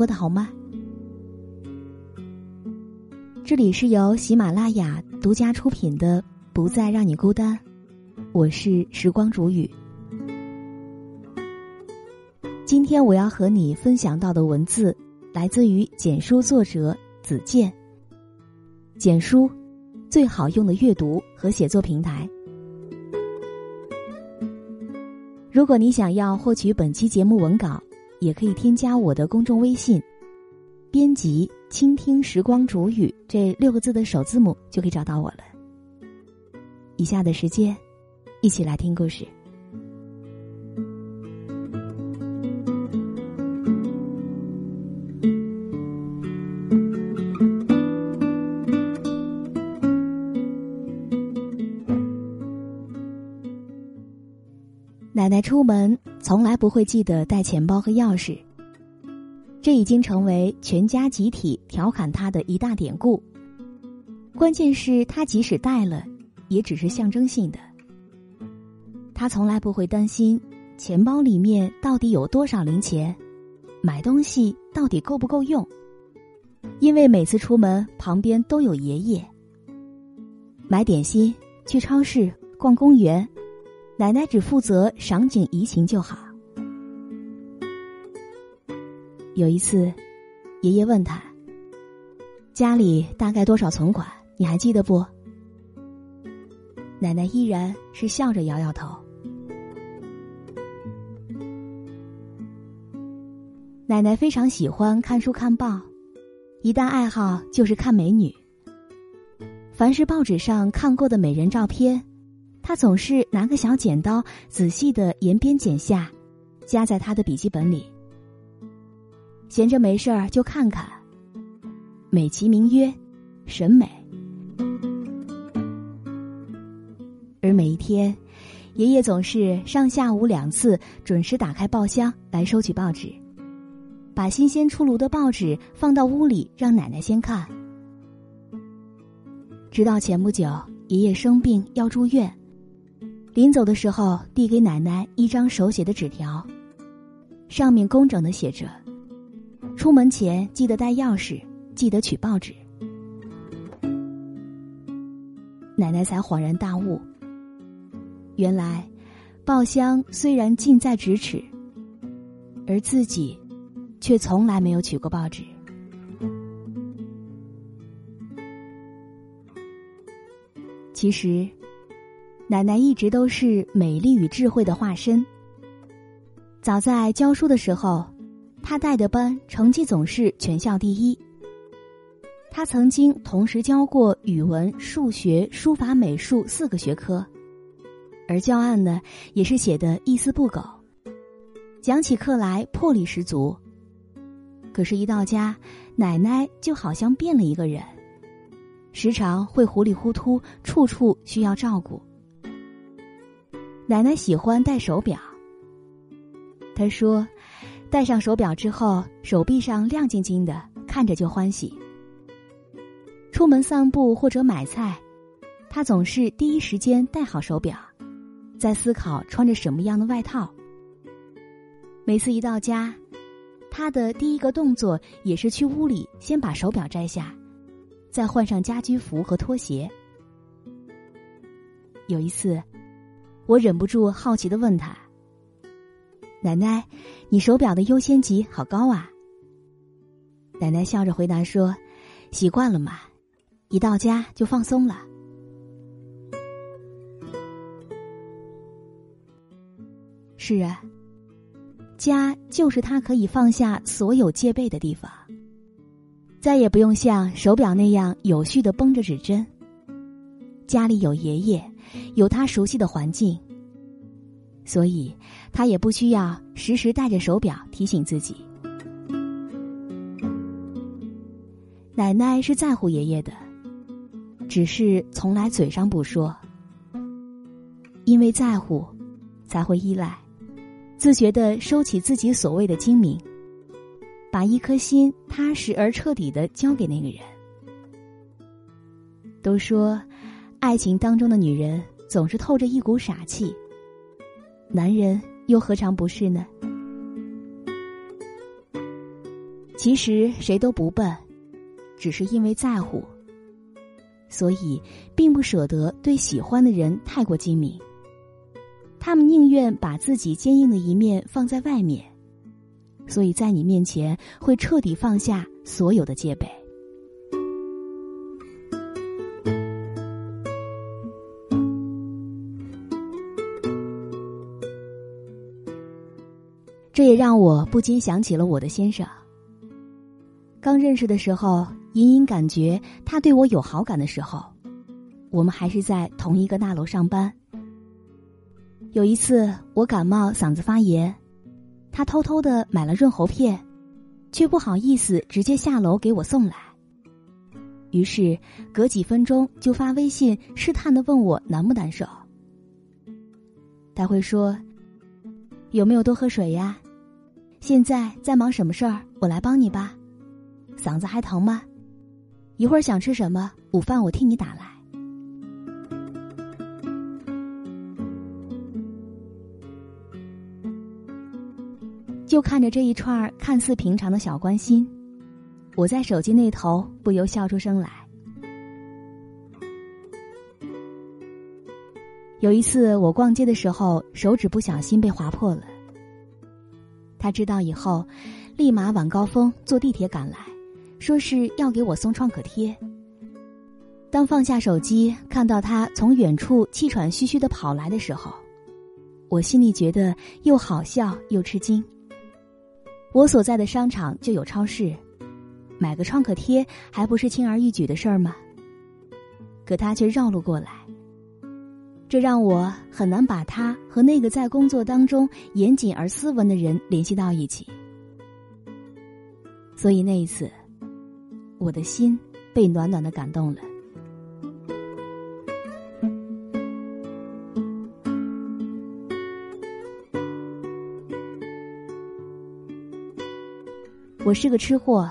过得好吗？这里是由喜马拉雅独家出品的《不再让你孤单》，我是时光煮雨。今天我要和你分享到的文字来自于简书作者子健。简书，最好用的阅读和写作平台。如果你想要获取本期节目文稿，也可以添加我的公众微信，编辑“倾听时光煮雨”这六个字的首字母，就可以找到我了。以下的时间，一起来听故事。奶奶出门从来不会记得带钱包和钥匙，这已经成为全家集体调侃他的一大典故。关键是他即使带了，也只是象征性的。他从来不会担心钱包里面到底有多少零钱，买东西到底够不够用，因为每次出门旁边都有爷爷。买点心，去超市，逛公园。奶奶只负责赏景怡情就好。有一次，爷爷问他：“家里大概多少存款？你还记得不？”奶奶依然是笑着摇摇头。奶奶非常喜欢看书看报，一大爱好就是看美女。凡是报纸上看过的美人照片。他总是拿个小剪刀，仔细的沿边剪下，夹在他的笔记本里。闲着没事儿就看看，美其名曰审美。而每一天，爷爷总是上下午两次准时打开报箱来收取报纸，把新鲜出炉的报纸放到屋里让奶奶先看。直到前不久，爷爷生病要住院。临走的时候，递给奶奶一张手写的纸条，上面工整的写着：“出门前记得带钥匙，记得取报纸。”奶奶才恍然大悟，原来报箱虽然近在咫尺，而自己却从来没有取过报纸。其实。奶奶一直都是美丽与智慧的化身。早在教书的时候，她带的班成绩总是全校第一。她曾经同时教过语文、数学、书法、美术四个学科，而教案呢，也是写的一丝不苟，讲起课来魄力十足。可是，一到家，奶奶就好像变了一个人，时常会糊里糊涂，处处需要照顾。奶奶喜欢戴手表。她说：“戴上手表之后，手臂上亮晶晶的，看着就欢喜。”出门散步或者买菜，她总是第一时间戴好手表，在思考穿着什么样的外套。每次一到家，她的第一个动作也是去屋里先把手表摘下，再换上家居服和拖鞋。有一次。我忍不住好奇的问他：“奶奶，你手表的优先级好高啊？”奶奶笑着回答说：“习惯了嘛，一到家就放松了。”是啊，家就是他可以放下所有戒备的地方，再也不用像手表那样有序的绷着指针。家里有爷爷。有他熟悉的环境，所以他也不需要时时带着手表提醒自己。奶奶是在乎爷爷的，只是从来嘴上不说。因为在乎，才会依赖，自觉的收起自己所谓的精明，把一颗心踏实而彻底的交给那个人。都说。爱情当中的女人总是透着一股傻气，男人又何尝不是呢？其实谁都不笨，只是因为在乎，所以并不舍得对喜欢的人太过精明。他们宁愿把自己坚硬的一面放在外面，所以在你面前会彻底放下所有的戒备。也让我不禁想起了我的先生。刚认识的时候，隐隐感觉他对我有好感的时候，我们还是在同一个大楼上班。有一次我感冒嗓子发炎，他偷偷的买了润喉片，却不好意思直接下楼给我送来。于是隔几分钟就发微信试探的问我难不难受。他会说：“有没有多喝水呀？”现在在忙什么事儿？我来帮你吧。嗓子还疼吗？一会儿想吃什么？午饭我替你打来。就看着这一串看似平常的小关心，我在手机那头不由笑出声来。有一次我逛街的时候，手指不小心被划破了。他知道以后，立马晚高峰坐地铁赶来，说是要给我送创可贴。当放下手机，看到他从远处气喘吁吁的跑来的时候，我心里觉得又好笑又吃惊。我所在的商场就有超市，买个创可贴还不是轻而易举的事儿吗？可他却绕路过来。这让我很难把他和那个在工作当中严谨而斯文的人联系到一起，所以那一次，我的心被暖暖的感动了。我是个吃货，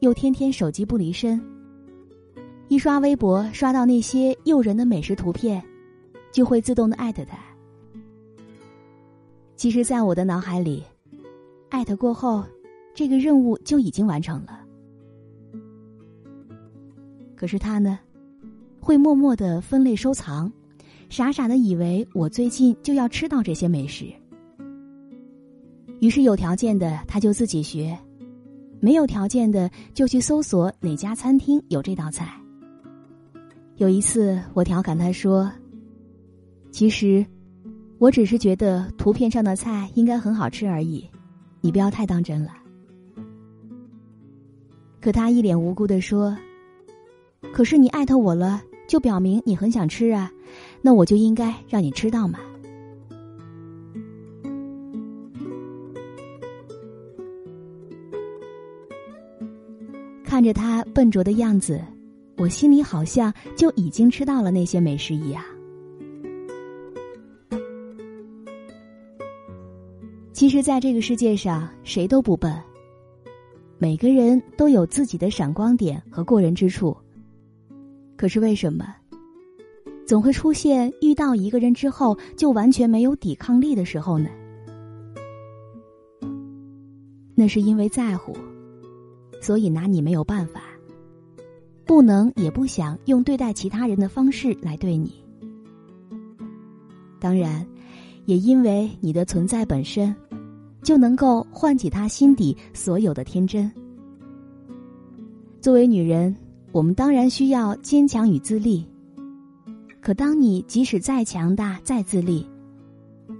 又天天手机不离身，一刷微博刷到那些诱人的美食图片。就会自动的艾特他。其实，在我的脑海里，艾特过后，这个任务就已经完成了。可是他呢，会默默的分类收藏，傻傻的以为我最近就要吃到这些美食。于是有条件的他就自己学，没有条件的就去搜索哪家餐厅有这道菜。有一次，我调侃他说。其实，我只是觉得图片上的菜应该很好吃而已，你不要太当真了。可他一脸无辜的说：“可是你艾特我了，就表明你很想吃啊，那我就应该让你吃到嘛。”看着他笨拙的样子，我心里好像就已经吃到了那些美食一样。其实，在这个世界上，谁都不笨。每个人都有自己的闪光点和过人之处。可是，为什么总会出现遇到一个人之后就完全没有抵抗力的时候呢？那是因为在乎，所以拿你没有办法，不能也不想用对待其他人的方式来对你。当然，也因为你的存在本身。就能够唤起他心底所有的天真。作为女人，我们当然需要坚强与自立。可当你即使再强大、再自立，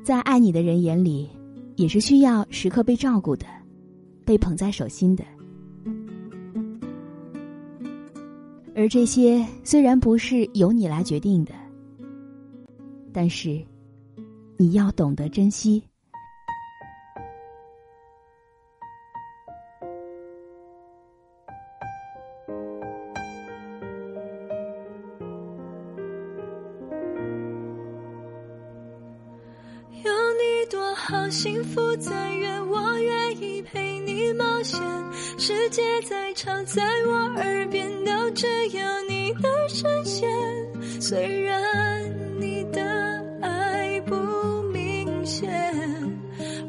在爱你的人眼里，也是需要时刻被照顾的，被捧在手心的。而这些虽然不是由你来决定的，但是你要懂得珍惜。好幸福再远，我愿意陪你冒险。世界再吵，在我耳边都只有你的声线。虽然你的爱不明显，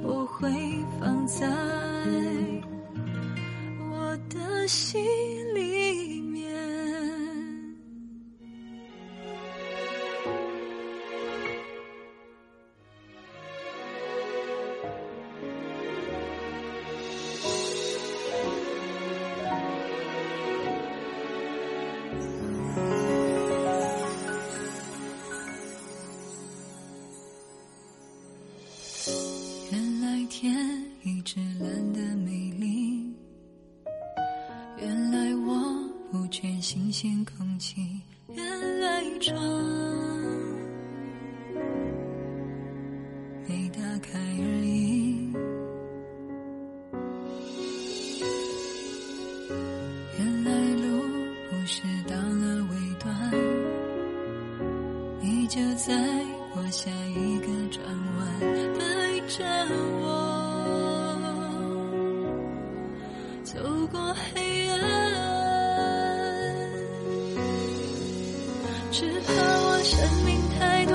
我会放在我的心。天一直懒得美丽。原来我不缺新鲜空气，原来窗没打开而已。原来路不是到了尾端，你就在我下一个转弯等着我。走过黑暗，只怕我生命太短，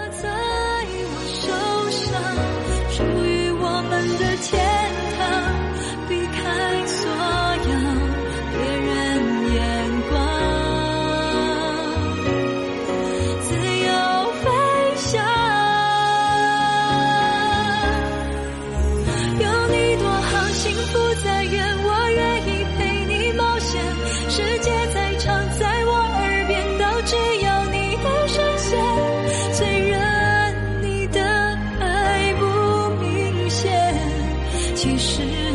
其实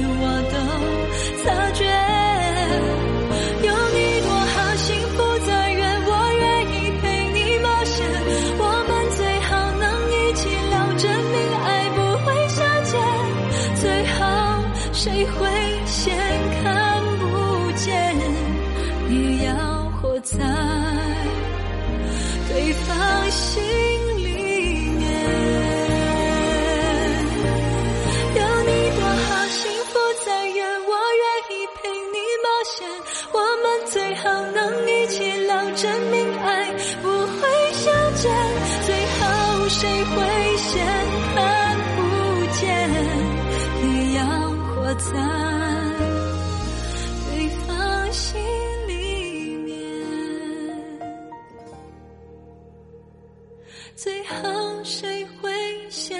谁会先看不见，也要活在对方心里面。最后谁会先